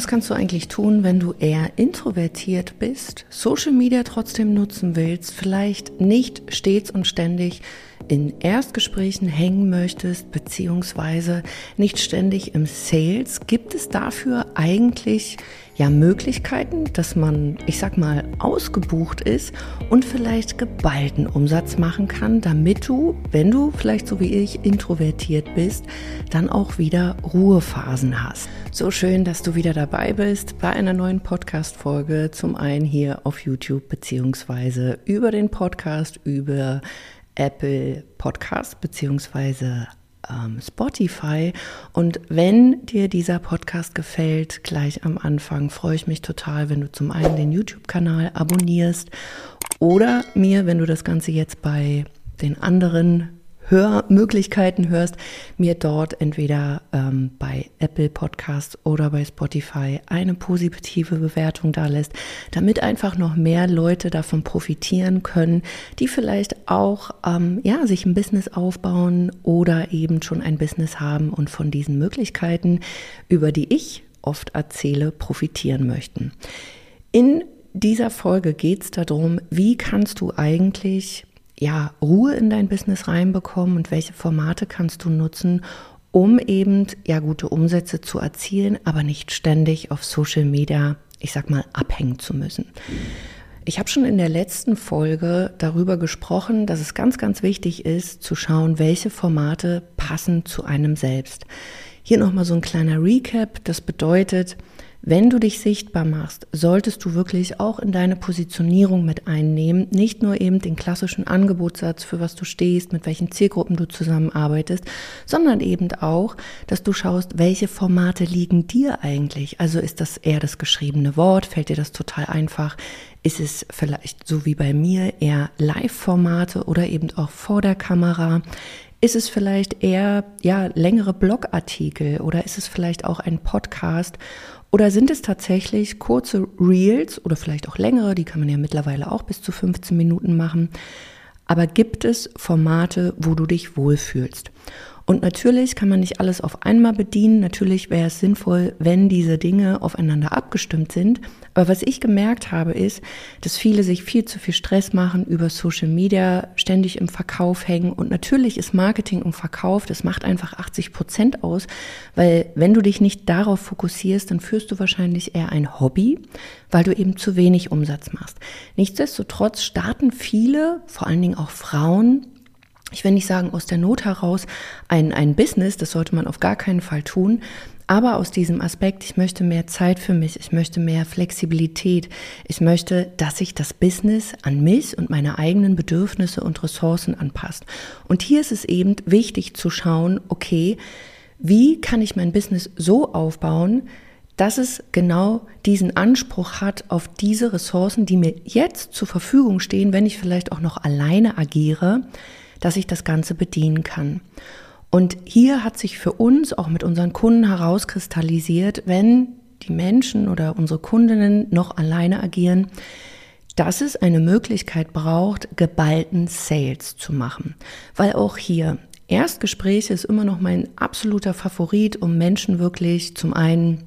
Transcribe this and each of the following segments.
Was kannst du eigentlich tun, wenn du eher introvertiert bist, Social Media trotzdem nutzen willst, vielleicht nicht stets und ständig in Erstgesprächen hängen möchtest, beziehungsweise nicht ständig im Sales? Gibt es dafür eigentlich ja Möglichkeiten, dass man, ich sag mal, ausgebucht ist und vielleicht geballten Umsatz machen kann, damit du, wenn du vielleicht so wie ich introvertiert bist, dann auch wieder Ruhephasen hast. So schön, dass du wieder dabei bist bei einer neuen Podcast-Folge. Zum einen hier auf YouTube beziehungsweise über den Podcast über Apple Podcast beziehungsweise ähm, Spotify. Und wenn dir dieser Podcast gefällt, gleich am Anfang freue ich mich total, wenn du zum einen den YouTube-Kanal abonnierst oder mir, wenn du das Ganze jetzt bei den anderen Hörmöglichkeiten hörst, mir dort entweder ähm, bei Apple Podcasts oder bei Spotify eine positive Bewertung da lässt, damit einfach noch mehr Leute davon profitieren können, die vielleicht auch ähm, ja, sich ein Business aufbauen oder eben schon ein Business haben und von diesen Möglichkeiten, über die ich oft erzähle, profitieren möchten. In dieser Folge geht es darum, wie kannst du eigentlich ja, Ruhe in dein Business reinbekommen und welche Formate kannst du nutzen, um eben ja gute Umsätze zu erzielen, aber nicht ständig auf Social Media, ich sag mal, abhängen zu müssen. Ich habe schon in der letzten Folge darüber gesprochen, dass es ganz, ganz wichtig ist, zu schauen, welche Formate passen zu einem selbst. Hier nochmal so ein kleiner Recap. Das bedeutet, wenn du dich sichtbar machst, solltest du wirklich auch in deine Positionierung mit einnehmen, nicht nur eben den klassischen Angebotssatz, für was du stehst, mit welchen Zielgruppen du zusammenarbeitest, sondern eben auch, dass du schaust, welche Formate liegen dir eigentlich. Also ist das eher das geschriebene Wort, fällt dir das total einfach? Ist es vielleicht so wie bei mir eher Live-Formate oder eben auch vor der Kamera? Ist es vielleicht eher ja längere Blogartikel oder ist es vielleicht auch ein Podcast oder sind es tatsächlich kurze Reels oder vielleicht auch längere, die kann man ja mittlerweile auch bis zu 15 Minuten machen. Aber gibt es Formate, wo du dich wohlfühlst? Und natürlich kann man nicht alles auf einmal bedienen. Natürlich wäre es sinnvoll, wenn diese Dinge aufeinander abgestimmt sind. Aber was ich gemerkt habe, ist, dass viele sich viel zu viel Stress machen über Social Media, ständig im Verkauf hängen. Und natürlich ist Marketing und Verkauf, das macht einfach 80 Prozent aus, weil wenn du dich nicht darauf fokussierst, dann führst du wahrscheinlich eher ein Hobby, weil du eben zu wenig Umsatz machst. Nichtsdestotrotz starten viele, vor allen Dingen auch Frauen, ich will nicht sagen aus der Not heraus ein, ein Business, das sollte man auf gar keinen Fall tun, aber aus diesem Aspekt, ich möchte mehr Zeit für mich, ich möchte mehr Flexibilität, ich möchte, dass sich das Business an mich und meine eigenen Bedürfnisse und Ressourcen anpasst. Und hier ist es eben wichtig zu schauen, okay, wie kann ich mein Business so aufbauen, dass es genau diesen Anspruch hat auf diese Ressourcen, die mir jetzt zur Verfügung stehen, wenn ich vielleicht auch noch alleine agiere, dass ich das Ganze bedienen kann. Und hier hat sich für uns auch mit unseren Kunden herauskristallisiert, wenn die Menschen oder unsere Kundinnen noch alleine agieren, dass es eine Möglichkeit braucht, geballten Sales zu machen. Weil auch hier Erstgespräche ist immer noch mein absoluter Favorit, um Menschen wirklich zum einen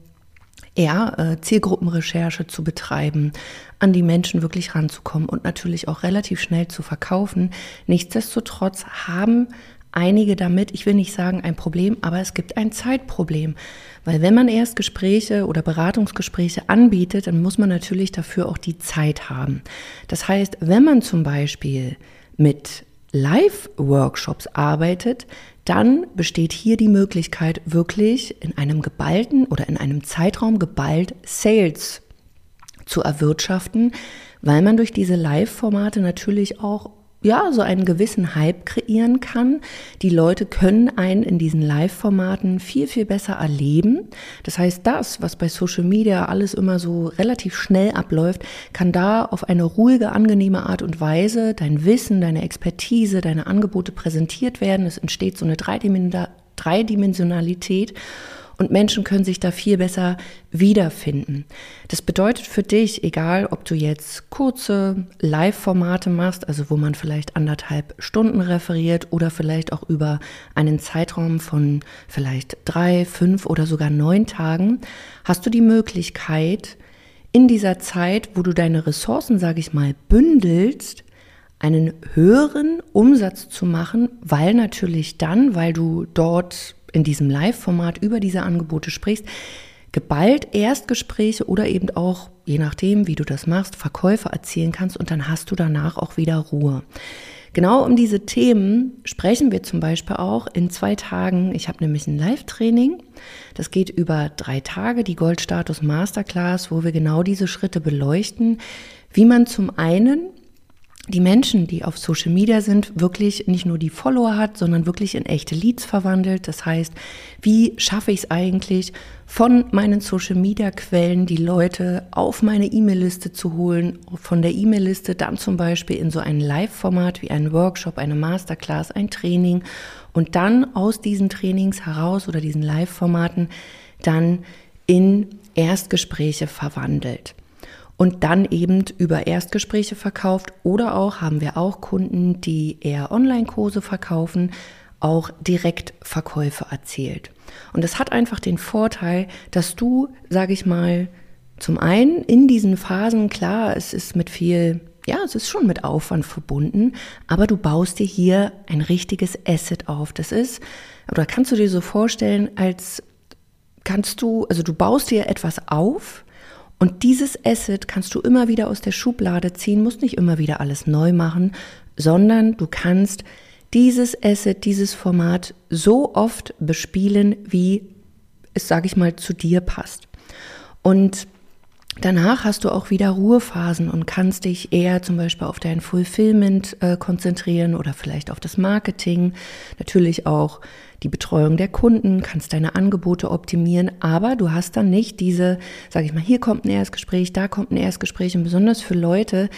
eher äh, Zielgruppenrecherche zu betreiben, an die Menschen wirklich ranzukommen und natürlich auch relativ schnell zu verkaufen. Nichtsdestotrotz haben einige damit, ich will nicht sagen ein Problem, aber es gibt ein Zeitproblem. Weil wenn man erst Gespräche oder Beratungsgespräche anbietet, dann muss man natürlich dafür auch die Zeit haben. Das heißt, wenn man zum Beispiel mit Live-Workshops arbeitet, dann besteht hier die Möglichkeit, wirklich in einem geballten oder in einem Zeitraum geballt Sales zu erwirtschaften, weil man durch diese Live-Formate natürlich auch ja, so einen gewissen Hype kreieren kann. Die Leute können einen in diesen Live-Formaten viel, viel besser erleben. Das heißt, das, was bei Social Media alles immer so relativ schnell abläuft, kann da auf eine ruhige, angenehme Art und Weise dein Wissen, deine Expertise, deine Angebote präsentiert werden. Es entsteht so eine Dreidimensionalität. Und Menschen können sich da viel besser wiederfinden. Das bedeutet für dich, egal ob du jetzt kurze Live-Formate machst, also wo man vielleicht anderthalb Stunden referiert oder vielleicht auch über einen Zeitraum von vielleicht drei, fünf oder sogar neun Tagen, hast du die Möglichkeit, in dieser Zeit, wo du deine Ressourcen, sage ich mal, bündelst, einen höheren Umsatz zu machen, weil natürlich dann, weil du dort in diesem Live-Format über diese Angebote sprichst, geballt Erstgespräche oder eben auch, je nachdem, wie du das machst, Verkäufe erzielen kannst und dann hast du danach auch wieder Ruhe. Genau um diese Themen sprechen wir zum Beispiel auch in zwei Tagen. Ich habe nämlich ein Live-Training. Das geht über drei Tage, die Goldstatus Masterclass, wo wir genau diese Schritte beleuchten, wie man zum einen die Menschen, die auf Social Media sind, wirklich nicht nur die Follower hat, sondern wirklich in echte Leads verwandelt. Das heißt, wie schaffe ich es eigentlich, von meinen Social Media Quellen die Leute auf meine E-Mail-Liste zu holen, von der E-Mail-Liste dann zum Beispiel in so ein Live-Format wie ein Workshop, eine Masterclass, ein Training und dann aus diesen Trainings heraus oder diesen Live-Formaten dann in Erstgespräche verwandelt und dann eben über Erstgespräche verkauft oder auch haben wir auch Kunden, die eher Online-Kurse verkaufen, auch Direktverkäufe erzielt. Und das hat einfach den Vorteil, dass du, sage ich mal, zum einen in diesen Phasen, klar, es ist mit viel, ja, es ist schon mit Aufwand verbunden, aber du baust dir hier ein richtiges Asset auf. Das ist, oder kannst du dir so vorstellen, als kannst du, also du baust dir etwas auf, und dieses Asset kannst du immer wieder aus der Schublade ziehen, musst nicht immer wieder alles neu machen, sondern du kannst dieses Asset, dieses Format so oft bespielen, wie es, sage ich mal, zu dir passt. Und Danach hast du auch wieder Ruhephasen und kannst dich eher zum Beispiel auf dein Fulfillment äh, konzentrieren oder vielleicht auf das Marketing. Natürlich auch die Betreuung der Kunden, kannst deine Angebote optimieren, aber du hast dann nicht diese, sage ich mal, hier kommt ein Erstgespräch, da kommt ein Erstgespräch und besonders für Leute,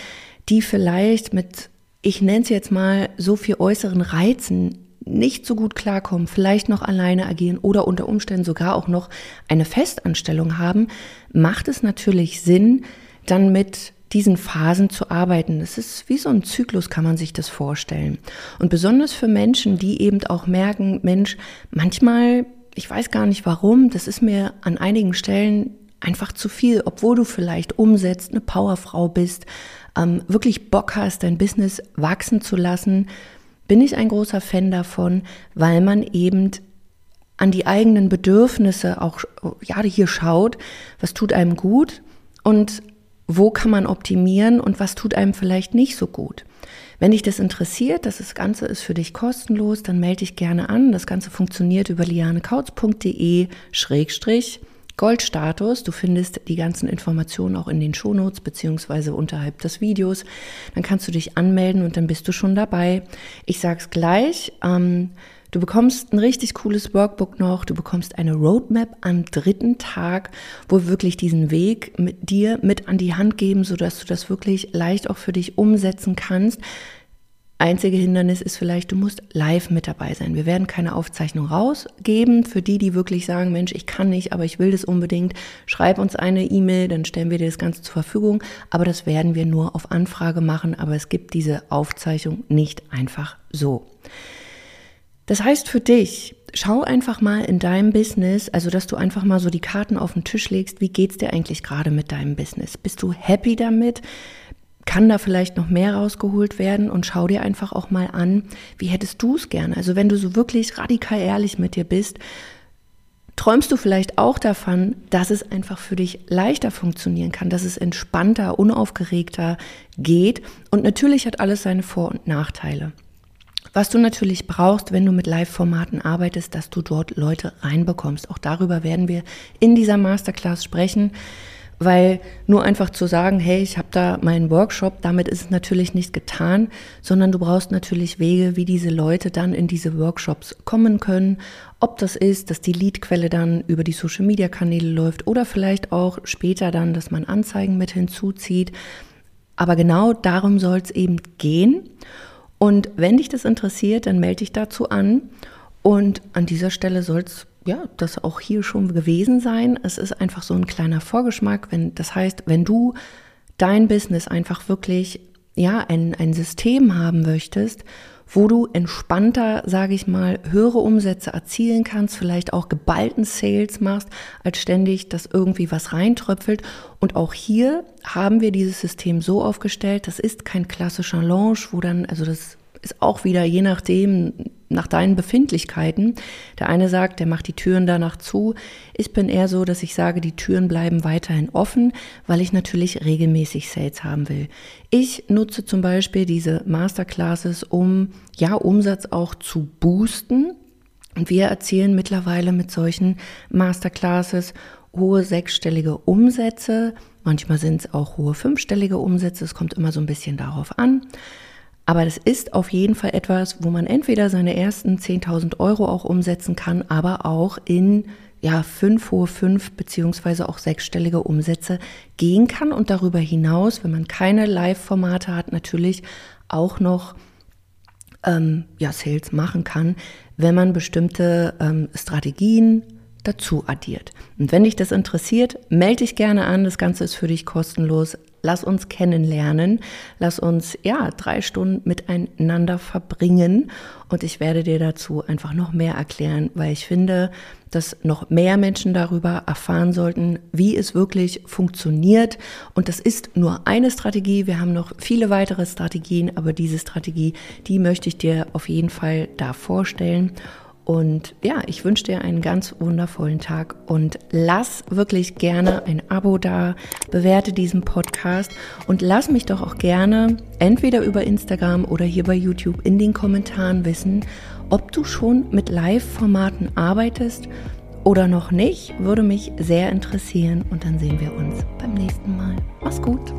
die vielleicht mit, ich nenne es jetzt mal, so viel äußeren Reizen nicht so gut klarkommen, vielleicht noch alleine agieren oder unter Umständen sogar auch noch eine Festanstellung haben, macht es natürlich Sinn, dann mit diesen Phasen zu arbeiten. Das ist wie so ein Zyklus, kann man sich das vorstellen. Und besonders für Menschen, die eben auch merken, Mensch, manchmal, ich weiß gar nicht warum, das ist mir an einigen Stellen einfach zu viel, obwohl du vielleicht umsetzt, eine Powerfrau bist, ähm, wirklich Bock hast, dein Business wachsen zu lassen, bin ich ein großer Fan davon, weil man eben an die eigenen Bedürfnisse auch ja hier schaut, was tut einem gut und wo kann man optimieren und was tut einem vielleicht nicht so gut. Wenn dich das interessiert, das Ganze ist für dich kostenlos, dann melde dich gerne an. Das Ganze funktioniert über lianekautz.de schrägstrich Goldstatus. Du findest die ganzen Informationen auch in den Shownotes beziehungsweise unterhalb des Videos. Dann kannst du dich anmelden und dann bist du schon dabei. Ich sag's gleich. Ähm, Du bekommst ein richtig cooles Workbook noch, du bekommst eine Roadmap am dritten Tag, wo wir wirklich diesen Weg mit dir mit an die Hand geben, sodass du das wirklich leicht auch für dich umsetzen kannst. Einzige Hindernis ist vielleicht, du musst live mit dabei sein. Wir werden keine Aufzeichnung rausgeben. Für die, die wirklich sagen, Mensch, ich kann nicht, aber ich will das unbedingt, schreib uns eine E-Mail, dann stellen wir dir das Ganze zur Verfügung. Aber das werden wir nur auf Anfrage machen. Aber es gibt diese Aufzeichnung nicht einfach so. Das heißt für dich, schau einfach mal in deinem Business, also dass du einfach mal so die Karten auf den Tisch legst, wie geht's dir eigentlich gerade mit deinem Business? Bist du happy damit? Kann da vielleicht noch mehr rausgeholt werden und schau dir einfach auch mal an, wie hättest du es gerne? Also wenn du so wirklich radikal ehrlich mit dir bist, träumst du vielleicht auch davon, dass es einfach für dich leichter funktionieren kann, dass es entspannter, unaufgeregter geht und natürlich hat alles seine Vor- und Nachteile. Was du natürlich brauchst, wenn du mit Live-Formaten arbeitest, dass du dort Leute reinbekommst. Auch darüber werden wir in dieser Masterclass sprechen, weil nur einfach zu sagen, hey, ich habe da meinen Workshop, damit ist es natürlich nicht getan, sondern du brauchst natürlich Wege, wie diese Leute dann in diese Workshops kommen können. Ob das ist, dass die Leadquelle dann über die Social-Media-Kanäle läuft oder vielleicht auch später dann, dass man Anzeigen mit hinzuzieht. Aber genau darum soll es eben gehen. Und wenn dich das interessiert, dann melde dich dazu an. Und an dieser Stelle soll es ja, das auch hier schon gewesen sein. Es ist einfach so ein kleiner Vorgeschmack. Wenn, das heißt, wenn du dein Business einfach wirklich, ja, ein, ein System haben möchtest, wo du entspannter, sage ich mal, höhere Umsätze erzielen kannst, vielleicht auch geballten Sales machst, als ständig, dass irgendwie was reintröpfelt. Und auch hier haben wir dieses System so aufgestellt, das ist kein klassischer Launch, wo dann, also das ist auch wieder je nachdem, nach deinen Befindlichkeiten. Der eine sagt, der macht die Türen danach zu. Ich bin eher so, dass ich sage, die Türen bleiben weiterhin offen, weil ich natürlich regelmäßig Sales haben will. Ich nutze zum Beispiel diese Masterclasses, um ja Umsatz auch zu boosten. Und wir erzielen mittlerweile mit solchen Masterclasses hohe sechsstellige Umsätze. Manchmal sind es auch hohe fünfstellige Umsätze. Es kommt immer so ein bisschen darauf an. Aber das ist auf jeden Fall etwas, wo man entweder seine ersten 10.000 Euro auch umsetzen kann, aber auch in ja, fünf hohe fünf beziehungsweise auch sechsstellige Umsätze gehen kann. Und darüber hinaus, wenn man keine Live-Formate hat, natürlich auch noch ähm, ja, Sales machen kann, wenn man bestimmte ähm, Strategien dazu addiert. Und wenn dich das interessiert, melde dich gerne an. Das Ganze ist für dich kostenlos. Lass uns kennenlernen. Lass uns, ja, drei Stunden miteinander verbringen. Und ich werde dir dazu einfach noch mehr erklären, weil ich finde, dass noch mehr Menschen darüber erfahren sollten, wie es wirklich funktioniert. Und das ist nur eine Strategie. Wir haben noch viele weitere Strategien, aber diese Strategie, die möchte ich dir auf jeden Fall da vorstellen. Und ja, ich wünsche dir einen ganz wundervollen Tag und lass wirklich gerne ein Abo da, bewerte diesen Podcast und lass mich doch auch gerne entweder über Instagram oder hier bei YouTube in den Kommentaren wissen, ob du schon mit Live-Formaten arbeitest oder noch nicht, würde mich sehr interessieren und dann sehen wir uns beim nächsten Mal. Mach's gut.